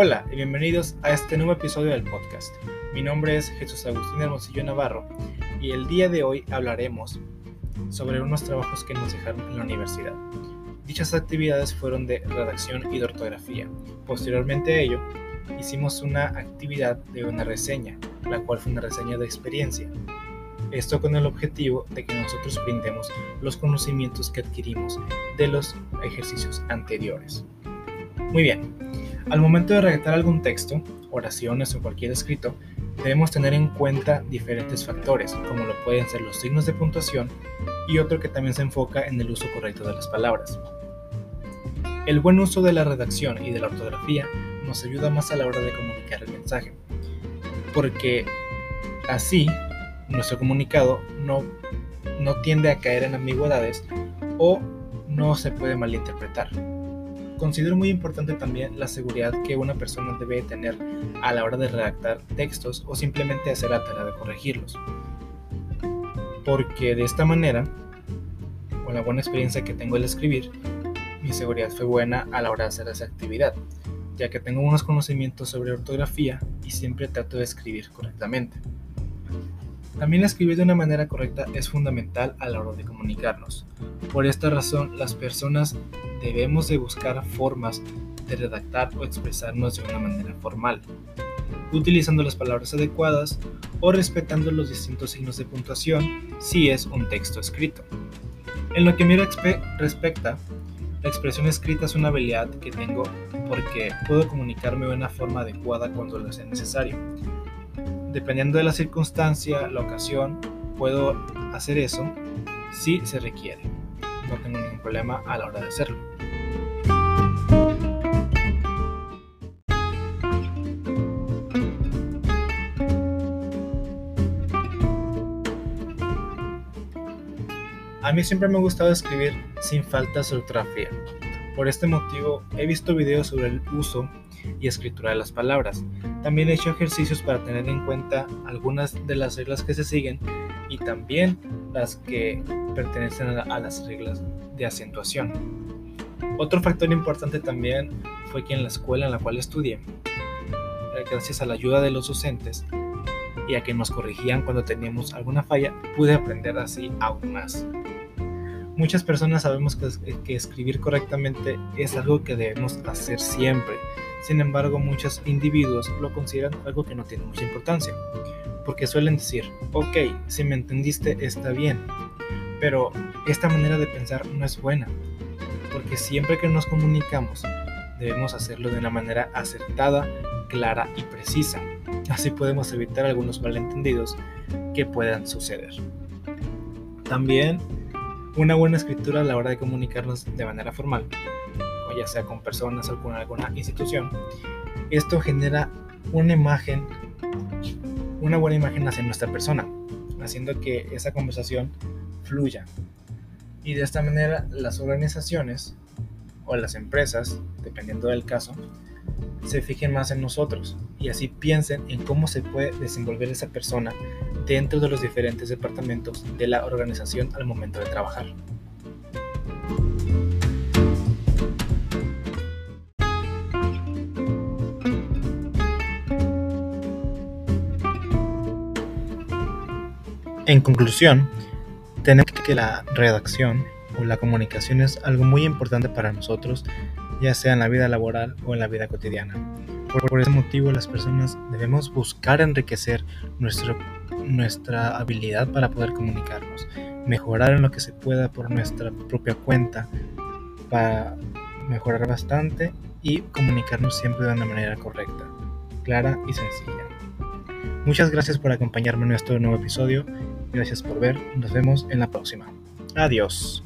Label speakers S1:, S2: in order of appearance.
S1: Hola y bienvenidos a este nuevo episodio del podcast. Mi nombre es Jesús Agustín Hermosillo Navarro y el día de hoy hablaremos sobre unos trabajos que nos dejaron en la universidad. Dichas actividades fueron de redacción y de ortografía. Posteriormente a ello, hicimos una actividad de una reseña, la cual fue una reseña de experiencia. Esto con el objetivo de que nosotros brindemos los conocimientos que adquirimos de los ejercicios anteriores. Muy bien, al momento de redactar algún texto, oraciones o cualquier escrito, debemos tener en cuenta diferentes factores, como lo pueden ser los signos de puntuación y otro que también se enfoca en el uso correcto de las palabras. El buen uso de la redacción y de la ortografía nos ayuda más a la hora de comunicar el mensaje, porque así nuestro comunicado no, no tiende a caer en ambigüedades o no se puede malinterpretar. Considero muy importante también la seguridad que una persona debe tener a la hora de redactar textos o simplemente hacer la tarea de corregirlos. Porque de esta manera, con la buena experiencia que tengo al escribir, mi seguridad fue buena a la hora de hacer esa actividad, ya que tengo unos conocimientos sobre ortografía y siempre trato de escribir correctamente. También escribir de una manera correcta es fundamental a la hora de comunicarnos. Por esta razón, las personas debemos de buscar formas de redactar o expresarnos de una manera formal, utilizando las palabras adecuadas o respetando los distintos signos de puntuación si es un texto escrito. En lo que me respecta, la expresión escrita es una habilidad que tengo porque puedo comunicarme de una forma adecuada cuando lo sea necesario dependiendo de la circunstancia, la ocasión, puedo hacer eso si se requiere. No tengo ningún problema a la hora de hacerlo. A mí siempre me ha gustado escribir sin faltas de ortografía. Por este motivo he visto videos sobre el uso y escritura de las palabras. También he hecho ejercicios para tener en cuenta algunas de las reglas que se siguen y también las que pertenecen a, las reglas de acentuación. Otro factor importante también fue que en la escuela en la cual estudié, eh, gracias a la ayuda de los docentes y a que nos corrigían cuando teníamos alguna falla, pude aprender así aún más. Muchas personas sabemos que, escribir correctamente es algo que debemos hacer siempre. Sin embargo, muchos individuos lo consideran algo que no tiene mucha importancia. Porque suelen decir, ok, si me entendiste está bien. Pero esta manera de pensar no es buena. Porque siempre que nos comunicamos, debemos hacerlo de una manera acertada, clara y precisa. Así podemos evitar algunos malentendidos que puedan suceder. También una buena escritura a la hora de comunicarnos de manera formal, o ya sea con personas o con alguna institución, esto genera una imagen, una buena imagen hacia nuestra persona, haciendo que esa conversación fluya. Y de esta manera las organizaciones o las empresas, dependiendo del caso, se fijen más en nosotros y así piensen en cómo se puede desenvolver esa persona dentro de los diferentes departamentos de la organización al momento de trabajar. En conclusión, tenemos que la redacción o la comunicación es algo muy importante para nosotros, ya sea en la vida laboral o en la vida cotidiana. Por, ese motivo las personas debemos buscar enriquecer nuestro, nuestra habilidad para poder comunicarnos, mejorar en lo que se pueda por nuestra propia cuenta para mejorar bastante y comunicarnos siempre de una manera correcta, clara y sencilla. Muchas gracias por acompañarme en nuestro nuevo episodio, gracias por ver, nos vemos en la próxima. Adiós.